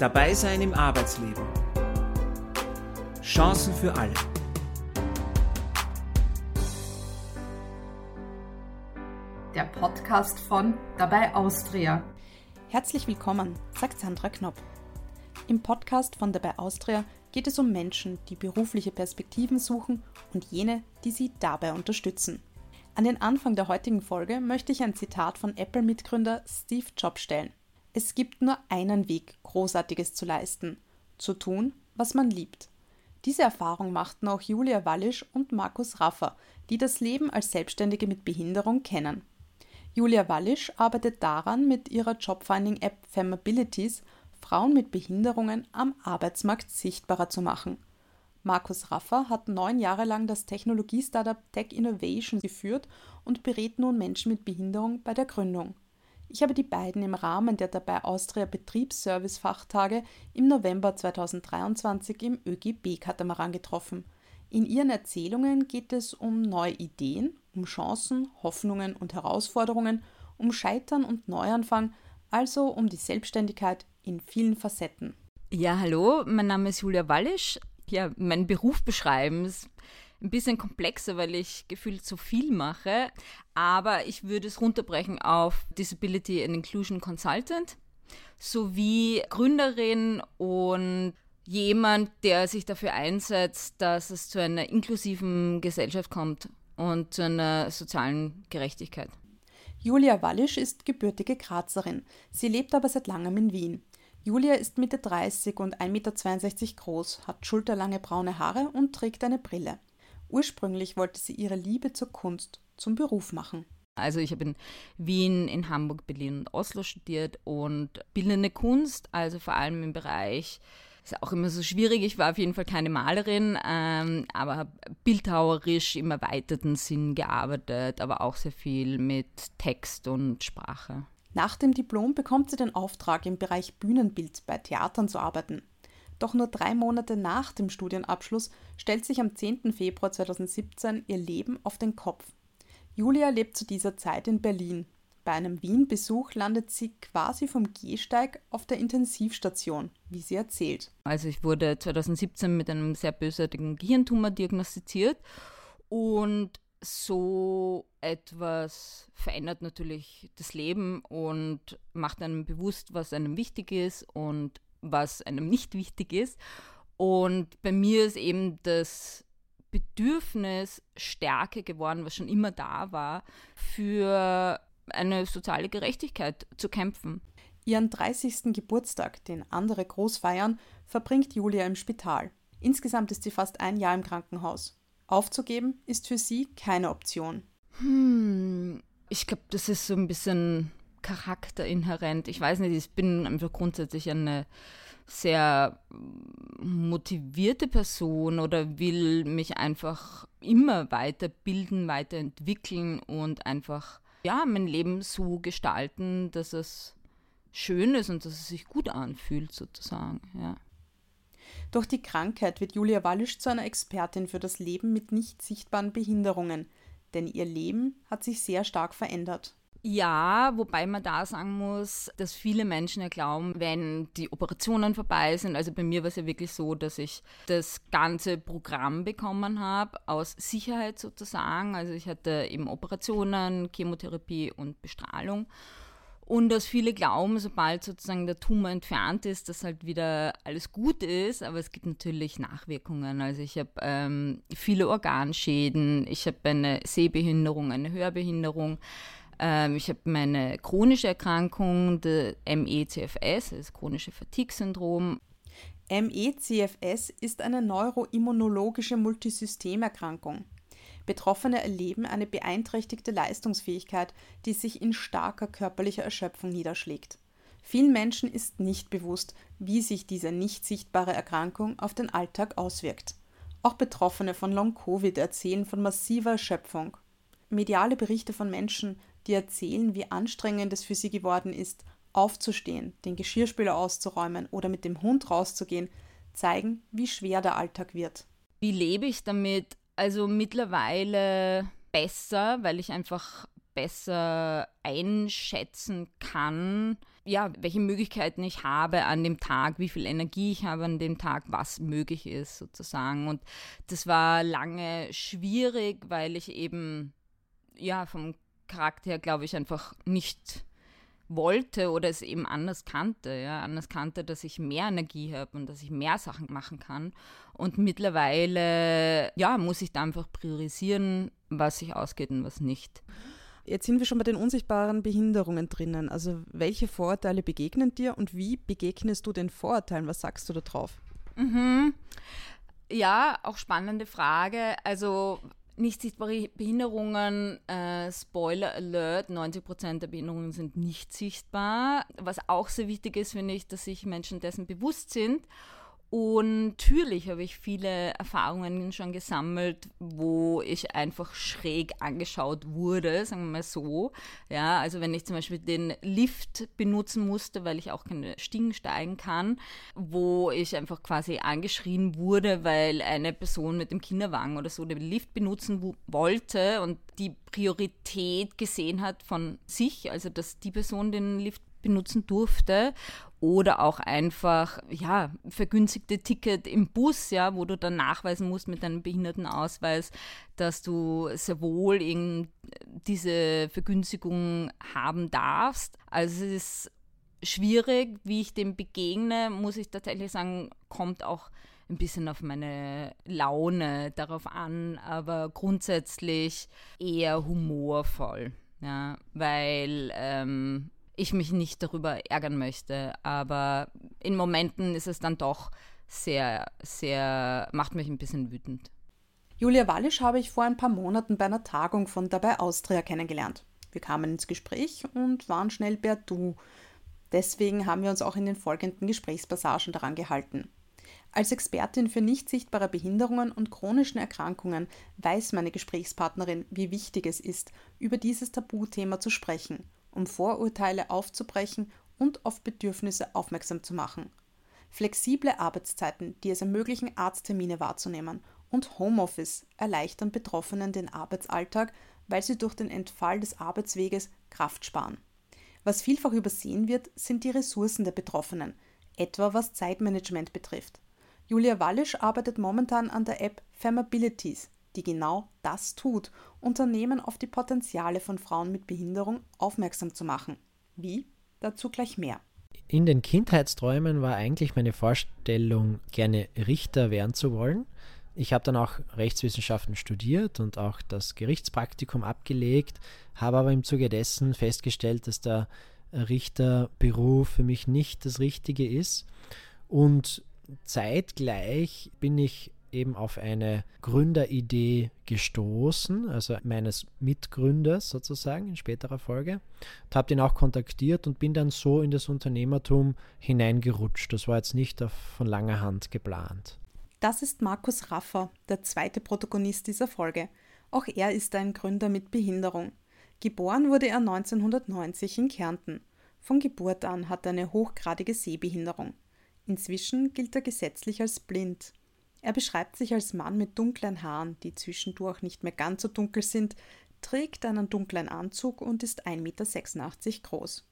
Dabei sein im Arbeitsleben. Chancen für alle. Der Podcast von Dabei Austria. Herzlich willkommen, sagt Sandra Knopp. Im Podcast von Dabei Austria geht es um Menschen, die berufliche Perspektiven suchen und jene, die sie dabei unterstützen. An den Anfang der heutigen Folge möchte ich ein Zitat von Apple-Mitgründer Steve Jobs stellen. Es gibt nur einen Weg, Großartiges zu leisten, zu tun, was man liebt. Diese Erfahrung machten auch Julia Wallisch und Markus Raffer, die das Leben als Selbstständige mit Behinderung kennen. Julia Wallisch arbeitet daran, mit ihrer Jobfinding-App Femabilities Frauen mit Behinderungen am Arbeitsmarkt sichtbarer zu machen. Markus Raffer hat neun Jahre lang das Technologie-Startup Tech Innovation geführt und berät nun Menschen mit Behinderung bei der Gründung. Ich habe die beiden im Rahmen der dabei Austria Betriebsservice-Fachtage im November 2023 im ÖGB-Katamaran getroffen. In ihren Erzählungen geht es um neue Ideen, um Chancen, Hoffnungen und Herausforderungen, um Scheitern und Neuanfang, also um die Selbstständigkeit in vielen Facetten. Ja, hallo, mein Name ist Julia Wallisch. Ja, mein Beruf beschreiben ist ein bisschen komplexer, weil ich gefühlt so viel mache. Aber ich würde es runterbrechen auf Disability and Inclusion Consultant sowie Gründerin und jemand, der sich dafür einsetzt, dass es zu einer inklusiven Gesellschaft kommt und zu einer sozialen Gerechtigkeit. Julia Wallisch ist gebürtige Grazerin. Sie lebt aber seit langem in Wien. Julia ist Mitte 30 und 1,62 Meter groß, hat schulterlange braune Haare und trägt eine Brille. Ursprünglich wollte sie ihre Liebe zur Kunst zum Beruf machen. Also ich habe in Wien, in Hamburg, Berlin und Oslo studiert und bildende Kunst, also vor allem im Bereich, ist auch immer so schwierig, ich war auf jeden Fall keine Malerin, ähm, aber habe bildhauerisch im erweiterten Sinn gearbeitet, aber auch sehr viel mit Text und Sprache. Nach dem Diplom bekommt sie den Auftrag, im Bereich Bühnenbild bei Theatern zu arbeiten. Doch nur drei Monate nach dem Studienabschluss stellt sich am 10. Februar 2017 ihr Leben auf den Kopf. Julia lebt zu dieser Zeit in Berlin. Bei einem Wien-Besuch landet sie quasi vom Gehsteig auf der Intensivstation, wie sie erzählt. Also ich wurde 2017 mit einem sehr bösartigen Gehirntumor diagnostiziert und so etwas verändert natürlich das Leben und macht einem bewusst, was einem wichtig ist und was einem nicht wichtig ist. Und bei mir ist eben das Bedürfnis stärker geworden, was schon immer da war, für eine soziale Gerechtigkeit zu kämpfen. Ihren 30. Geburtstag, den andere groß feiern, verbringt Julia im Spital. Insgesamt ist sie fast ein Jahr im Krankenhaus. Aufzugeben ist für sie keine Option. Hm, ich glaube, das ist so ein bisschen charakterinhärent. Ich weiß nicht, ich bin einfach grundsätzlich eine sehr motivierte Person oder will mich einfach immer weiterbilden, weiterentwickeln und einfach ja, mein Leben so gestalten, dass es schön ist und dass es sich gut anfühlt, sozusagen. Ja. Durch die Krankheit wird Julia Wallisch zu einer Expertin für das Leben mit nicht sichtbaren Behinderungen, denn ihr Leben hat sich sehr stark verändert. Ja, wobei man da sagen muss, dass viele Menschen ja glauben, wenn die Operationen vorbei sind, also bei mir war es ja wirklich so, dass ich das ganze Programm bekommen habe, aus Sicherheit sozusagen. Also ich hatte eben Operationen, Chemotherapie und Bestrahlung. Und dass viele glauben, sobald sozusagen der Tumor entfernt ist, dass halt wieder alles gut ist, aber es gibt natürlich Nachwirkungen. Also ich habe ähm, viele Organschäden, ich habe eine Sehbehinderung, eine Hörbehinderung. Ähm, ich habe meine chronische Erkrankung, MECFS, das chronische Fatigue-Syndrom. MECFS ist eine neuroimmunologische Multisystemerkrankung. Betroffene erleben eine beeinträchtigte Leistungsfähigkeit, die sich in starker körperlicher Erschöpfung niederschlägt. Vielen Menschen ist nicht bewusst, wie sich diese nicht sichtbare Erkrankung auf den Alltag auswirkt. Auch Betroffene von Long-Covid erzählen von massiver Erschöpfung. Mediale Berichte von Menschen, die erzählen, wie anstrengend es für sie geworden ist, aufzustehen, den Geschirrspüler auszuräumen oder mit dem Hund rauszugehen, zeigen, wie schwer der Alltag wird. Wie lebe ich damit? Also mittlerweile besser, weil ich einfach besser einschätzen kann, ja, welche Möglichkeiten ich habe an dem Tag, wie viel Energie ich habe an dem Tag, was möglich ist sozusagen. Und das war lange schwierig, weil ich eben ja vom Charakter glaube ich, einfach nicht wollte oder es eben anders kannte, ja, anders kannte, dass ich mehr Energie habe und dass ich mehr Sachen machen kann. Und mittlerweile, ja, muss ich da einfach priorisieren, was sich ausgeht und was nicht. Jetzt sind wir schon bei den unsichtbaren Behinderungen drinnen. Also welche Vorurteile begegnen dir und wie begegnest du den Vorurteilen? Was sagst du da drauf? Mhm. Ja, auch spannende Frage. Also nicht sichtbare Behinderungen, äh, Spoiler Alert, 90% der Behinderungen sind nicht sichtbar. Was auch sehr wichtig ist, finde ich, dass sich Menschen dessen bewusst sind und natürlich habe ich viele Erfahrungen schon gesammelt, wo ich einfach schräg angeschaut wurde, sagen wir mal so. Ja, also wenn ich zum Beispiel den Lift benutzen musste, weil ich auch keine Stiegen steigen kann, wo ich einfach quasi angeschrien wurde, weil eine Person mit dem Kinderwagen oder so den Lift benutzen wollte und die Priorität gesehen hat von sich, also dass die Person den Lift benutzen durfte oder auch einfach ja vergünstigte Ticket im Bus, ja, wo du dann nachweisen musst mit deinem Behindertenausweis, dass du sehr wohl eben diese Vergünstigung haben darfst. Also es ist schwierig, wie ich dem begegne, muss ich tatsächlich sagen, kommt auch ein bisschen auf meine Laune darauf an, aber grundsätzlich eher humorvoll, ja, weil ähm, ich mich nicht darüber ärgern möchte. Aber in Momenten ist es dann doch sehr, sehr, macht mich ein bisschen wütend. Julia Wallisch habe ich vor ein paar Monaten bei einer Tagung von Dabei Austria kennengelernt. Wir kamen ins Gespräch und waren schnell per Du. Deswegen haben wir uns auch in den folgenden Gesprächspassagen daran gehalten. Als Expertin für nicht sichtbare Behinderungen und chronischen Erkrankungen weiß meine Gesprächspartnerin, wie wichtig es ist, über dieses Tabuthema zu sprechen um Vorurteile aufzubrechen und auf Bedürfnisse aufmerksam zu machen. Flexible Arbeitszeiten, die es ermöglichen, Arzttermine wahrzunehmen, und Homeoffice erleichtern Betroffenen den Arbeitsalltag, weil sie durch den Entfall des Arbeitsweges Kraft sparen. Was vielfach übersehen wird, sind die Ressourcen der Betroffenen, etwa was Zeitmanagement betrifft. Julia Wallisch arbeitet momentan an der App Famabilities, die genau das tut, Unternehmen auf die Potenziale von Frauen mit Behinderung aufmerksam zu machen. Wie? Dazu gleich mehr. In den Kindheitsträumen war eigentlich meine Vorstellung, gerne Richter werden zu wollen. Ich habe dann auch Rechtswissenschaften studiert und auch das Gerichtspraktikum abgelegt, habe aber im Zuge dessen festgestellt, dass der Richterberuf für mich nicht das Richtige ist. Und zeitgleich bin ich eben auf eine Gründeridee gestoßen, also meines Mitgründers sozusagen in späterer Folge. Und habe den auch kontaktiert und bin dann so in das Unternehmertum hineingerutscht. Das war jetzt nicht von langer Hand geplant. Das ist Markus Raffer, der zweite Protagonist dieser Folge. Auch er ist ein Gründer mit Behinderung. Geboren wurde er 1990 in Kärnten. Von Geburt an hat er eine hochgradige Sehbehinderung. Inzwischen gilt er gesetzlich als blind. Er beschreibt sich als Mann mit dunklen Haaren, die zwischendurch nicht mehr ganz so dunkel sind, trägt einen dunklen Anzug und ist 1,86 Meter groß.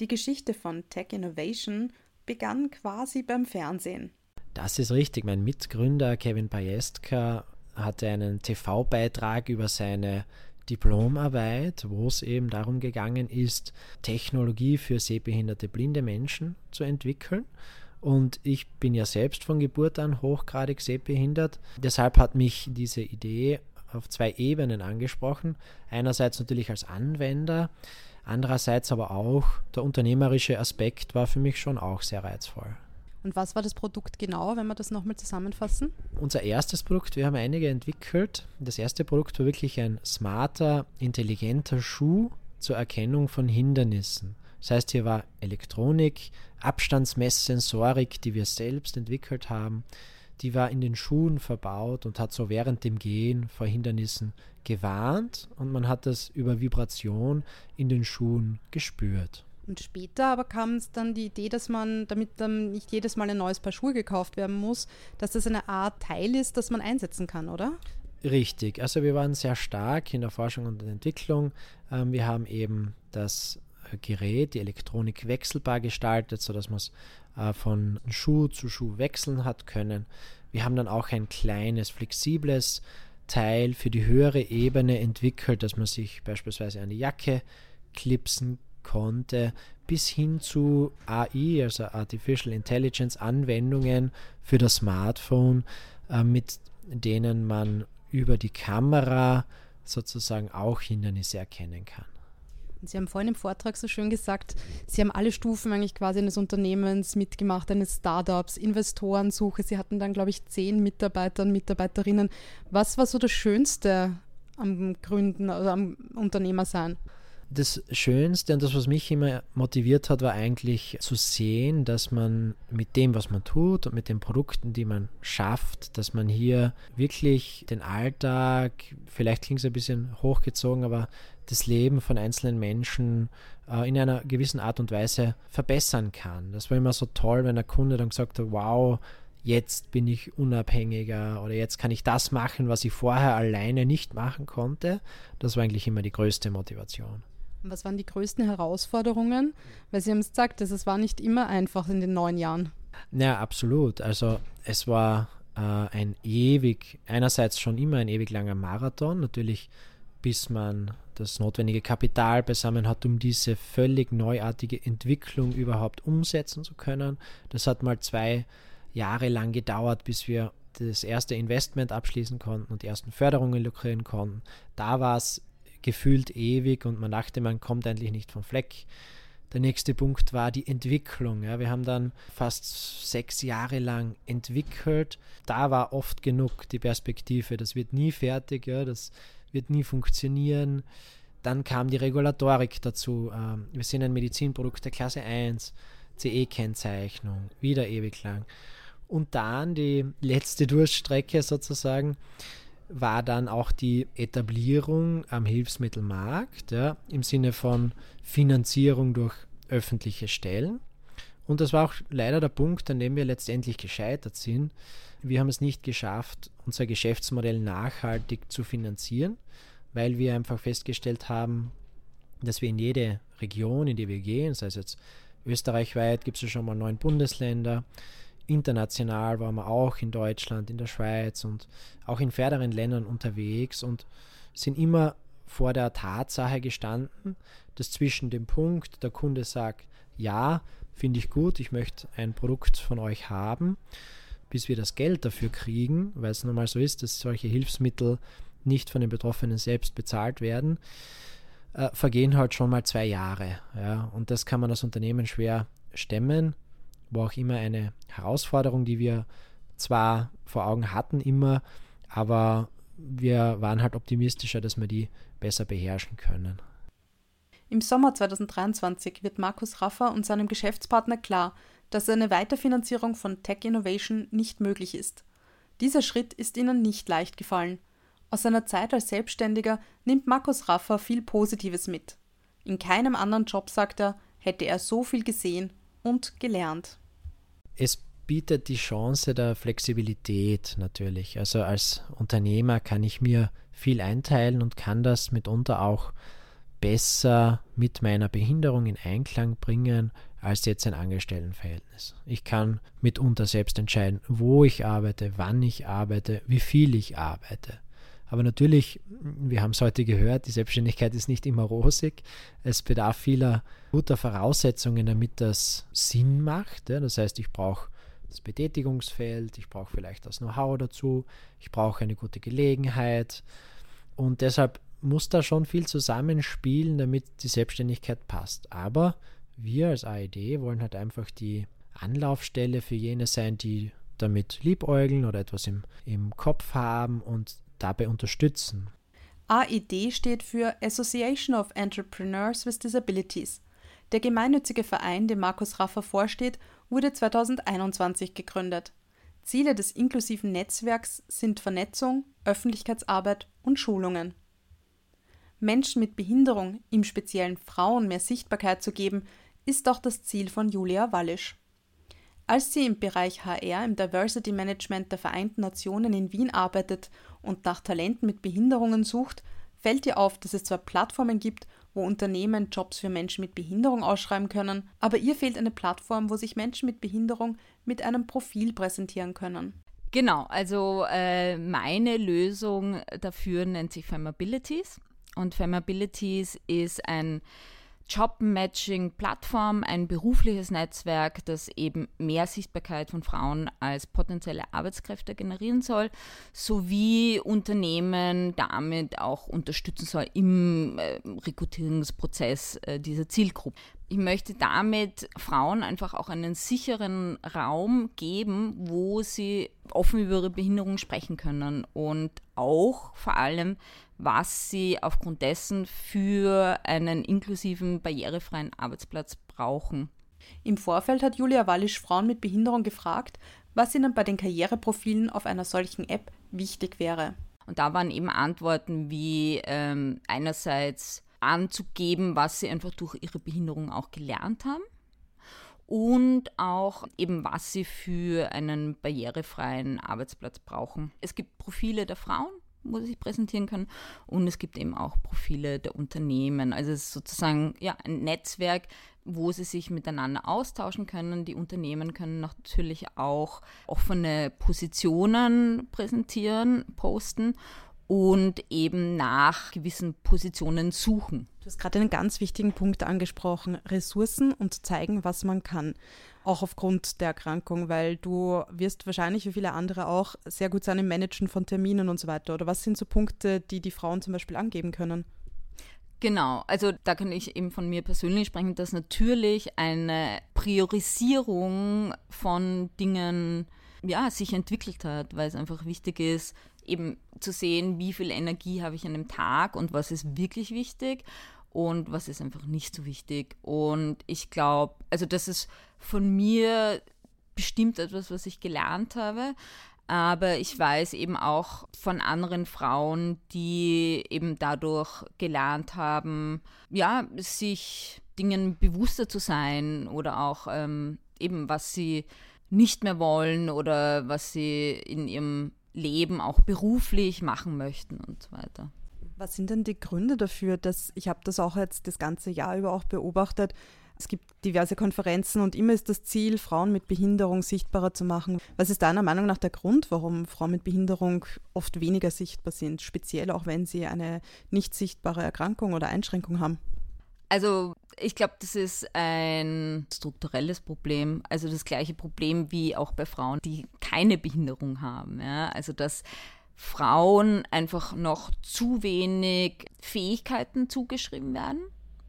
Die Geschichte von Tech Innovation begann quasi beim Fernsehen. Das ist richtig. Mein Mitgründer Kevin Pajestka hatte einen TV-Beitrag über seine Diplomarbeit, wo es eben darum gegangen ist, Technologie für sehbehinderte blinde Menschen zu entwickeln. Und ich bin ja selbst von Geburt an hochgradig sehbehindert. Deshalb hat mich diese Idee auf zwei Ebenen angesprochen. Einerseits natürlich als Anwender, andererseits aber auch der unternehmerische Aspekt war für mich schon auch sehr reizvoll. Und was war das Produkt genau, wenn wir das nochmal zusammenfassen? Unser erstes Produkt, wir haben einige entwickelt. Das erste Produkt war wirklich ein smarter, intelligenter Schuh zur Erkennung von Hindernissen. Das heißt, hier war Elektronik, Abstandsmesssensorik, die wir selbst entwickelt haben, die war in den Schuhen verbaut und hat so während dem Gehen vor Hindernissen gewarnt und man hat das über Vibration in den Schuhen gespürt. Und später aber kam es dann die Idee, dass man, damit dann nicht jedes Mal ein neues Paar Schuhe gekauft werden muss, dass das eine Art Teil ist, das man einsetzen kann, oder? Richtig. Also wir waren sehr stark in der Forschung und Entwicklung. Ähm, wir haben eben das Gerät, die Elektronik wechselbar gestaltet, sodass man es äh, von Schuh zu Schuh wechseln hat können. Wir haben dann auch ein kleines, flexibles Teil für die höhere Ebene entwickelt, dass man sich beispielsweise eine Jacke klipsen konnte, bis hin zu AI, also Artificial Intelligence Anwendungen für das Smartphone, äh, mit denen man über die Kamera sozusagen auch Hindernisse erkennen kann. Sie haben vorhin im Vortrag so schön gesagt, Sie haben alle Stufen eigentlich quasi eines Unternehmens mitgemacht, eines Startups, Investorensuche. Sie hatten dann, glaube ich, zehn Mitarbeiter und Mitarbeiterinnen. Was war so das Schönste am Gründen oder am Unternehmer sein? das Schönste und das, was mich immer motiviert hat, war eigentlich zu sehen, dass man mit dem, was man tut und mit den Produkten, die man schafft, dass man hier wirklich den Alltag, vielleicht klingt es ein bisschen hochgezogen, aber das Leben von einzelnen Menschen äh, in einer gewissen Art und Weise verbessern kann. Das war immer so toll, wenn der Kunde dann gesagt hat, wow, jetzt bin ich unabhängiger oder jetzt kann ich das machen, was ich vorher alleine nicht machen konnte. Das war eigentlich immer die größte Motivation. Was waren die größten Herausforderungen? Weil Sie haben es gesagt, es war nicht immer einfach in den neun Jahren. Ja, absolut. Also es war äh, ein ewig, einerseits schon immer ein ewig langer Marathon, natürlich bis man das notwendige Kapital beisammen hat, um diese völlig neuartige Entwicklung überhaupt umsetzen zu können. Das hat mal zwei Jahre lang gedauert, bis wir das erste Investment abschließen konnten und die ersten Förderungen lukrieren konnten. Da war es gefühlt ewig und man dachte, man kommt endlich nicht vom Fleck. Der nächste Punkt war die Entwicklung. Ja. Wir haben dann fast sechs Jahre lang entwickelt. Da war oft genug die Perspektive, das wird nie fertig, ja, das wird nie funktionieren. Dann kam die Regulatorik dazu. Ähm, wir sind ein Medizinprodukt der Klasse 1, CE-Kennzeichnung, wieder ewig lang. Und dann die letzte Durststrecke sozusagen war dann auch die Etablierung am Hilfsmittelmarkt ja, im Sinne von Finanzierung durch öffentliche Stellen. Und das war auch leider der Punkt, an dem wir letztendlich gescheitert sind. Wir haben es nicht geschafft, unser Geschäftsmodell nachhaltig zu finanzieren, weil wir einfach festgestellt haben, dass wir in jede Region, in die wir gehen, sei es jetzt österreichweit, gibt es ja schon mal neun Bundesländer, international waren wir auch in Deutschland, in der Schweiz und auch in ferneren Ländern unterwegs und sind immer vor der Tatsache gestanden, dass zwischen dem Punkt, der Kunde sagt, ja, finde ich gut, ich möchte ein Produkt von euch haben, bis wir das Geld dafür kriegen, weil es nun mal so ist, dass solche Hilfsmittel nicht von den Betroffenen selbst bezahlt werden, äh, vergehen halt schon mal zwei Jahre. Ja, und das kann man als Unternehmen schwer stemmen war auch immer eine Herausforderung, die wir zwar vor Augen hatten immer, aber wir waren halt optimistischer, dass wir die besser beherrschen können. Im Sommer 2023 wird Markus Raffer und seinem Geschäftspartner klar, dass eine Weiterfinanzierung von Tech Innovation nicht möglich ist. Dieser Schritt ist ihnen nicht leicht gefallen. Aus seiner Zeit als Selbstständiger nimmt Markus Raffer viel Positives mit. In keinem anderen Job, sagt er, hätte er so viel gesehen und gelernt es bietet die Chance der Flexibilität natürlich. Also als Unternehmer kann ich mir viel einteilen und kann das mitunter auch besser mit meiner Behinderung in Einklang bringen als jetzt ein Angestelltenverhältnis. Ich kann mitunter selbst entscheiden, wo ich arbeite, wann ich arbeite, wie viel ich arbeite. Aber natürlich, wir haben es heute gehört, die Selbstständigkeit ist nicht immer rosig. Es bedarf vieler guter Voraussetzungen, damit das Sinn macht. Das heißt, ich brauche das Betätigungsfeld, ich brauche vielleicht das Know-how dazu, ich brauche eine gute Gelegenheit. Und deshalb muss da schon viel zusammenspielen, damit die Selbstständigkeit passt. Aber wir als AED wollen halt einfach die Anlaufstelle für jene sein, die damit liebäugeln oder etwas im, im Kopf haben und dabei unterstützen. AED steht für Association of Entrepreneurs with Disabilities. Der gemeinnützige Verein, dem Markus Raffer vorsteht, wurde 2021 gegründet. Ziele des inklusiven Netzwerks sind Vernetzung, Öffentlichkeitsarbeit und Schulungen. Menschen mit Behinderung, im speziellen Frauen, mehr Sichtbarkeit zu geben, ist auch das Ziel von Julia Wallisch. Als sie im Bereich HR im Diversity Management der Vereinten Nationen in Wien arbeitet und nach Talenten mit Behinderungen sucht, fällt dir auf, dass es zwar Plattformen gibt, wo Unternehmen Jobs für Menschen mit Behinderung ausschreiben können, aber ihr fehlt eine Plattform, wo sich Menschen mit Behinderung mit einem Profil präsentieren können. Genau, also äh, meine Lösung dafür nennt sich Femabilities. Und Femabilities ist ein Job-Matching-Plattform, ein berufliches Netzwerk, das eben mehr Sichtbarkeit von Frauen als potenzielle Arbeitskräfte generieren soll, sowie Unternehmen damit auch unterstützen soll im äh, Rekrutierungsprozess äh, dieser Zielgruppe. Ich möchte damit Frauen einfach auch einen sicheren Raum geben, wo sie offen über ihre Behinderung sprechen können und auch vor allem was sie aufgrund dessen für einen inklusiven, barrierefreien Arbeitsplatz brauchen. Im Vorfeld hat Julia Wallisch Frauen mit Behinderung gefragt, was ihnen bei den Karriereprofilen auf einer solchen App wichtig wäre. Und da waren eben Antworten wie ähm, einerseits anzugeben, was sie einfach durch ihre Behinderung auch gelernt haben und auch eben, was sie für einen barrierefreien Arbeitsplatz brauchen. Es gibt Profile der Frauen wo sie sich präsentieren können. Und es gibt eben auch Profile der Unternehmen. Also es ist sozusagen ja, ein Netzwerk, wo sie sich miteinander austauschen können. Die Unternehmen können natürlich auch offene Positionen präsentieren, posten und eben nach gewissen Positionen suchen. Du hast gerade einen ganz wichtigen Punkt angesprochen, Ressourcen und zeigen, was man kann auch aufgrund der Erkrankung, weil du wirst wahrscheinlich wie viele andere auch sehr gut sein im Managen von Terminen und so weiter. Oder was sind so Punkte, die die Frauen zum Beispiel angeben können? Genau, also da kann ich eben von mir persönlich sprechen, dass natürlich eine Priorisierung von Dingen ja, sich entwickelt hat, weil es einfach wichtig ist, eben zu sehen, wie viel Energie habe ich an einem Tag und was ist wirklich wichtig und was ist einfach nicht so wichtig. Und ich glaube, also das ist von mir bestimmt etwas, was ich gelernt habe. Aber ich weiß eben auch von anderen Frauen, die eben dadurch gelernt haben, ja, sich Dingen bewusster zu sein oder auch ähm, eben, was sie nicht mehr wollen oder was sie in ihrem Leben auch beruflich machen möchten und so weiter. Was sind denn die Gründe dafür, dass ich habe das auch jetzt das ganze Jahr über auch beobachtet, es gibt diverse Konferenzen und immer ist das Ziel, Frauen mit Behinderung sichtbarer zu machen. Was ist deiner Meinung nach der Grund, warum Frauen mit Behinderung oft weniger sichtbar sind, speziell auch wenn sie eine nicht sichtbare Erkrankung oder Einschränkung haben? Also ich glaube, das ist ein strukturelles Problem, also das gleiche Problem wie auch bei Frauen, die keine Behinderung haben. Ja? Also dass Frauen einfach noch zu wenig Fähigkeiten zugeschrieben werden,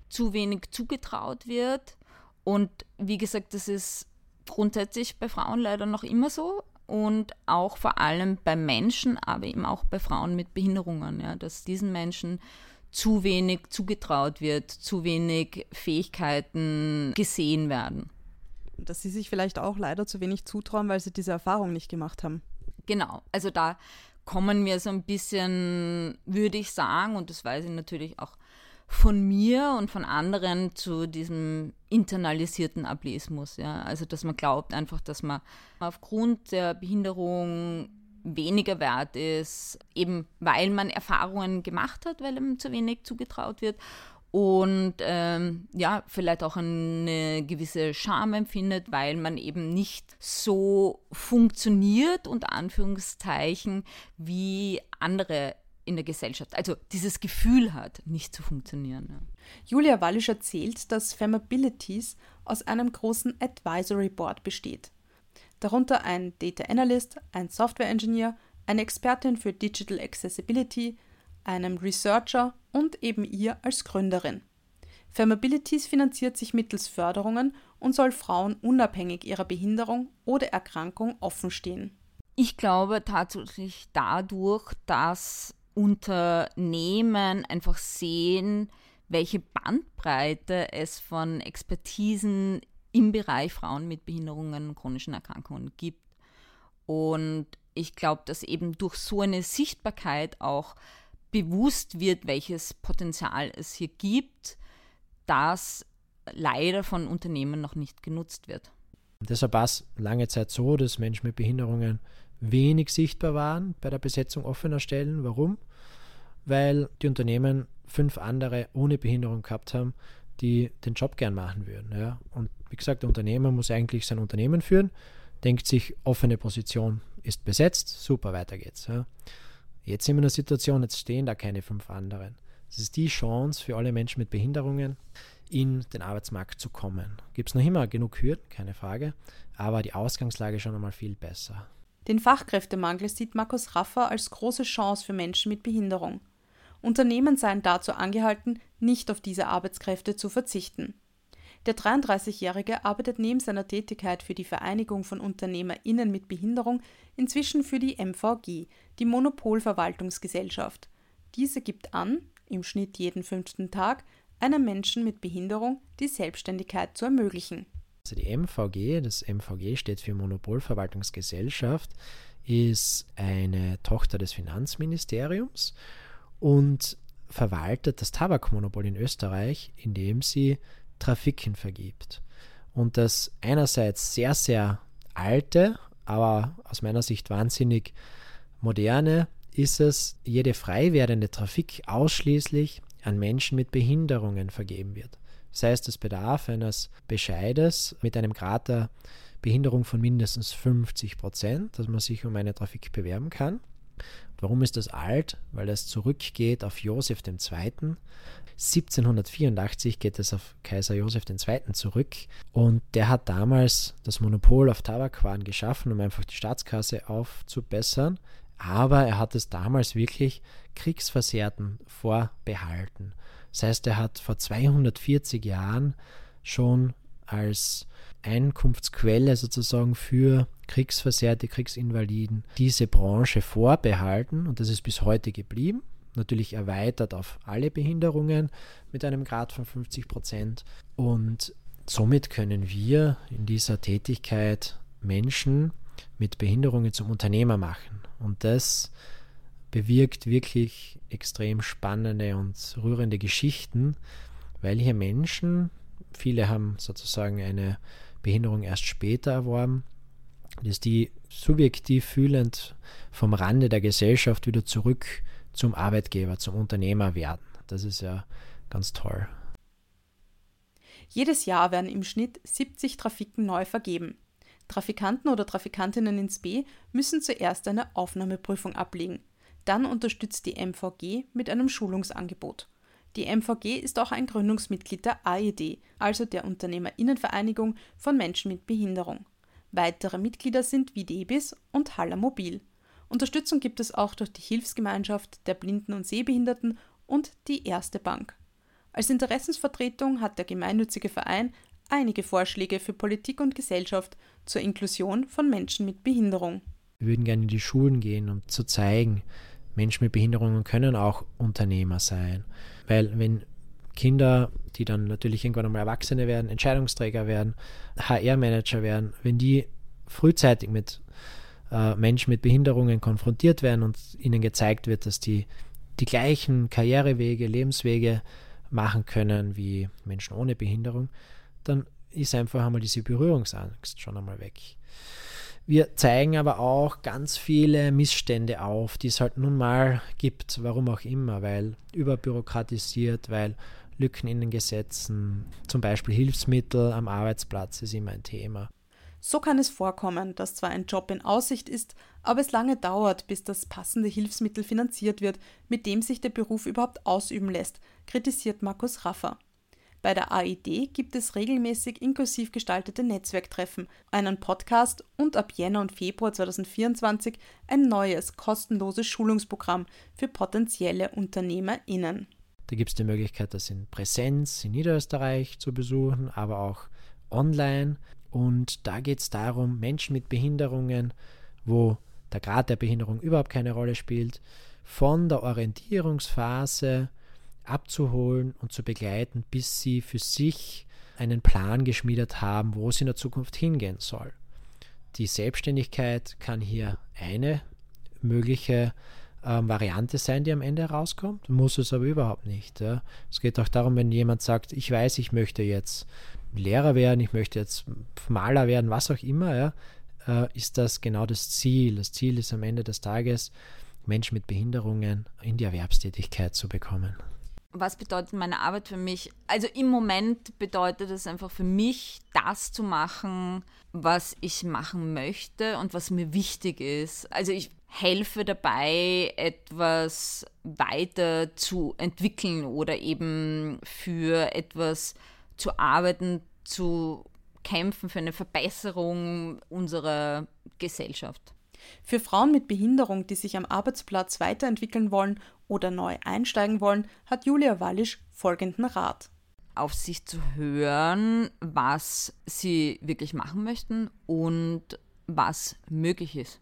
zu wenig zugetraut wird. Und wie gesagt, das ist grundsätzlich bei Frauen leider noch immer so und auch vor allem bei Menschen, aber eben auch bei Frauen mit Behinderungen, ja, dass diesen Menschen zu wenig zugetraut wird, zu wenig Fähigkeiten gesehen werden. Dass sie sich vielleicht auch leider zu wenig zutrauen, weil sie diese Erfahrung nicht gemacht haben. Genau, also da kommen wir so ein bisschen, würde ich sagen, und das weiß ich natürlich auch von mir und von anderen zu diesem internalisierten Ableismus. Ja? Also, dass man glaubt einfach, dass man aufgrund der Behinderung weniger wert ist, eben weil man Erfahrungen gemacht hat, weil einem zu wenig zugetraut wird und ähm, ja, vielleicht auch eine gewisse Scham empfindet, weil man eben nicht so funktioniert, unter Anführungszeichen, wie andere in der Gesellschaft. Also dieses Gefühl hat, nicht zu funktionieren. Ja. Julia Wallisch erzählt, dass Femabilities aus einem großen Advisory Board besteht. Darunter ein Data Analyst, ein Software Engineer, eine Expertin für Digital Accessibility, einem Researcher und eben ihr als Gründerin. Femabilities finanziert sich mittels Förderungen und soll Frauen unabhängig ihrer Behinderung oder Erkrankung offenstehen. Ich glaube tatsächlich dadurch, dass Unternehmen einfach sehen, welche Bandbreite es von Expertisen im Bereich Frauen mit Behinderungen und chronischen Erkrankungen gibt. Und ich glaube, dass eben durch so eine Sichtbarkeit auch bewusst wird, welches Potenzial es hier gibt, das leider von Unternehmen noch nicht genutzt wird. Deshalb war es lange Zeit so, dass Menschen mit Behinderungen wenig sichtbar waren bei der Besetzung offener Stellen. Warum? weil die Unternehmen fünf andere ohne Behinderung gehabt haben, die den Job gern machen würden. Ja. Und wie gesagt, der Unternehmer muss eigentlich sein Unternehmen führen, denkt sich, offene Position ist besetzt, super, weiter geht's. Ja. Jetzt sind wir in einer Situation, jetzt stehen da keine fünf anderen. Das ist die Chance für alle Menschen mit Behinderungen, in den Arbeitsmarkt zu kommen. Gibt es noch immer genug Hürden, keine Frage, aber die Ausgangslage schon einmal viel besser. Den Fachkräftemangel sieht Markus Raffer als große Chance für Menschen mit Behinderung. Unternehmen seien dazu angehalten, nicht auf diese Arbeitskräfte zu verzichten. Der 33-Jährige arbeitet neben seiner Tätigkeit für die Vereinigung von UnternehmerInnen mit Behinderung inzwischen für die MVG, die Monopolverwaltungsgesellschaft. Diese gibt an, im Schnitt jeden fünften Tag, einem Menschen mit Behinderung die Selbstständigkeit zu ermöglichen. Also die MVG, das MVG steht für Monopolverwaltungsgesellschaft, ist eine Tochter des Finanzministeriums und verwaltet das Tabakmonopol in Österreich, indem sie Trafiken vergibt. Und das einerseits sehr, sehr alte, aber aus meiner Sicht wahnsinnig moderne ist es, jede frei werdende Trafik ausschließlich an Menschen mit Behinderungen vergeben wird. Das heißt, es bedarf eines Bescheides mit einem Grad der Behinderung von mindestens 50 Prozent, dass man sich um eine Trafik bewerben kann. Warum ist das alt? Weil es zurückgeht auf Josef II. 1784 geht es auf Kaiser Josef II. zurück und der hat damals das Monopol auf Tabakwaren geschaffen, um einfach die Staatskasse aufzubessern. Aber er hat es damals wirklich Kriegsversehrten vorbehalten. Das heißt, er hat vor 240 Jahren schon als Einkunftsquelle sozusagen für Kriegsversehrte, Kriegsinvaliden diese Branche vorbehalten und das ist bis heute geblieben. Natürlich erweitert auf alle Behinderungen mit einem Grad von 50 Prozent. Und somit können wir in dieser Tätigkeit Menschen mit Behinderungen zum Unternehmer machen. Und das bewirkt wirklich extrem spannende und rührende Geschichten, weil hier Menschen, viele haben sozusagen eine Behinderung erst später erworben, dass die subjektiv fühlend vom Rande der Gesellschaft wieder zurück zum Arbeitgeber, zum Unternehmer werden. Das ist ja ganz toll. Jedes Jahr werden im Schnitt 70 Trafiken neu vergeben. Trafikanten oder Trafikantinnen ins B müssen zuerst eine Aufnahmeprüfung ablegen. Dann unterstützt die MVG mit einem Schulungsangebot. Die MVG ist auch ein Gründungsmitglied der AED, also der Unternehmerinnenvereinigung von Menschen mit Behinderung. Weitere Mitglieder sind Videbis und Haller Mobil. Unterstützung gibt es auch durch die Hilfsgemeinschaft der Blinden und Sehbehinderten und die Erste Bank. Als Interessensvertretung hat der gemeinnützige Verein einige Vorschläge für Politik und Gesellschaft zur Inklusion von Menschen mit Behinderung. Wir würden gerne in die Schulen gehen, um zu zeigen, Menschen mit Behinderungen können auch Unternehmer sein. Weil wenn Kinder, die dann natürlich irgendwann einmal Erwachsene werden, Entscheidungsträger werden, HR-Manager werden, wenn die frühzeitig mit äh, Menschen mit Behinderungen konfrontiert werden und ihnen gezeigt wird, dass die die gleichen Karrierewege, Lebenswege machen können wie Menschen ohne Behinderung, dann ist einfach einmal diese Berührungsangst schon einmal weg. Wir zeigen aber auch ganz viele Missstände auf, die es halt nun mal gibt, warum auch immer, weil überbürokratisiert, weil Lücken in den Gesetzen, zum Beispiel Hilfsmittel am Arbeitsplatz ist immer ein Thema. So kann es vorkommen, dass zwar ein Job in Aussicht ist, aber es lange dauert, bis das passende Hilfsmittel finanziert wird, mit dem sich der Beruf überhaupt ausüben lässt, kritisiert Markus Raffer. Bei der AID gibt es regelmäßig inklusiv gestaltete Netzwerktreffen, einen Podcast und ab Jänner und Februar 2024 ein neues kostenloses Schulungsprogramm für potenzielle UnternehmerInnen. Da gibt es die Möglichkeit, das in Präsenz in Niederösterreich zu besuchen, aber auch online. Und da geht es darum, Menschen mit Behinderungen, wo der Grad der Behinderung überhaupt keine Rolle spielt, von der Orientierungsphase abzuholen und zu begleiten, bis sie für sich einen Plan geschmiedet haben, wo es in der Zukunft hingehen soll. Die Selbstständigkeit kann hier eine mögliche ähm, Variante sein, die am Ende herauskommt, muss es aber überhaupt nicht. Ja. Es geht auch darum, wenn jemand sagt, ich weiß, ich möchte jetzt Lehrer werden, ich möchte jetzt Maler werden, was auch immer, ja, äh, ist das genau das Ziel. Das Ziel ist am Ende des Tages, Menschen mit Behinderungen in die Erwerbstätigkeit zu bekommen. Was bedeutet meine Arbeit für mich? Also im Moment bedeutet es einfach für mich, das zu machen, was ich machen möchte und was mir wichtig ist. Also ich helfe dabei, etwas weiter zu entwickeln oder eben für etwas zu arbeiten, zu kämpfen, für eine Verbesserung unserer Gesellschaft. Für Frauen mit Behinderung, die sich am Arbeitsplatz weiterentwickeln wollen oder neu einsteigen wollen, hat Julia Wallisch folgenden Rat. Auf sich zu hören, was sie wirklich machen möchten und was möglich ist.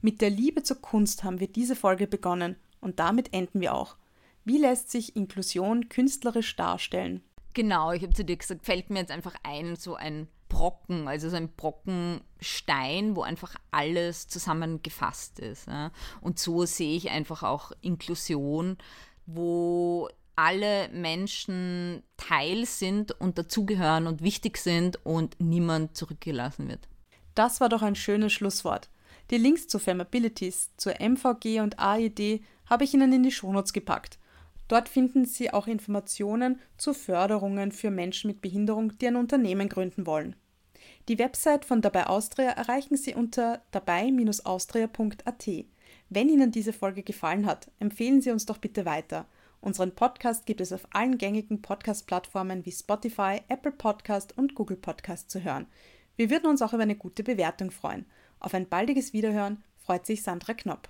Mit der Liebe zur Kunst haben wir diese Folge begonnen und damit enden wir auch. Wie lässt sich Inklusion künstlerisch darstellen? Genau, ich habe zu dir gesagt, fällt mir jetzt einfach ein, so ein Brocken, also so ein Brockenstein, wo einfach alles zusammengefasst ist. Ja? Und so sehe ich einfach auch Inklusion, wo alle Menschen Teil sind und dazugehören und wichtig sind und niemand zurückgelassen wird. Das war doch ein schönes Schlusswort. Die Links zu Femabilities, zur MVG und AED habe ich Ihnen in die Shownotes gepackt. Dort finden Sie auch Informationen zu Förderungen für Menschen mit Behinderung, die ein Unternehmen gründen wollen. Die Website von Dabei Austria erreichen Sie unter dabei-austria.at. Wenn Ihnen diese Folge gefallen hat, empfehlen Sie uns doch bitte weiter. Unseren Podcast gibt es auf allen gängigen Podcast-Plattformen wie Spotify, Apple Podcast und Google Podcast zu hören. Wir würden uns auch über eine gute Bewertung freuen. Auf ein baldiges Wiederhören freut sich Sandra Knopp.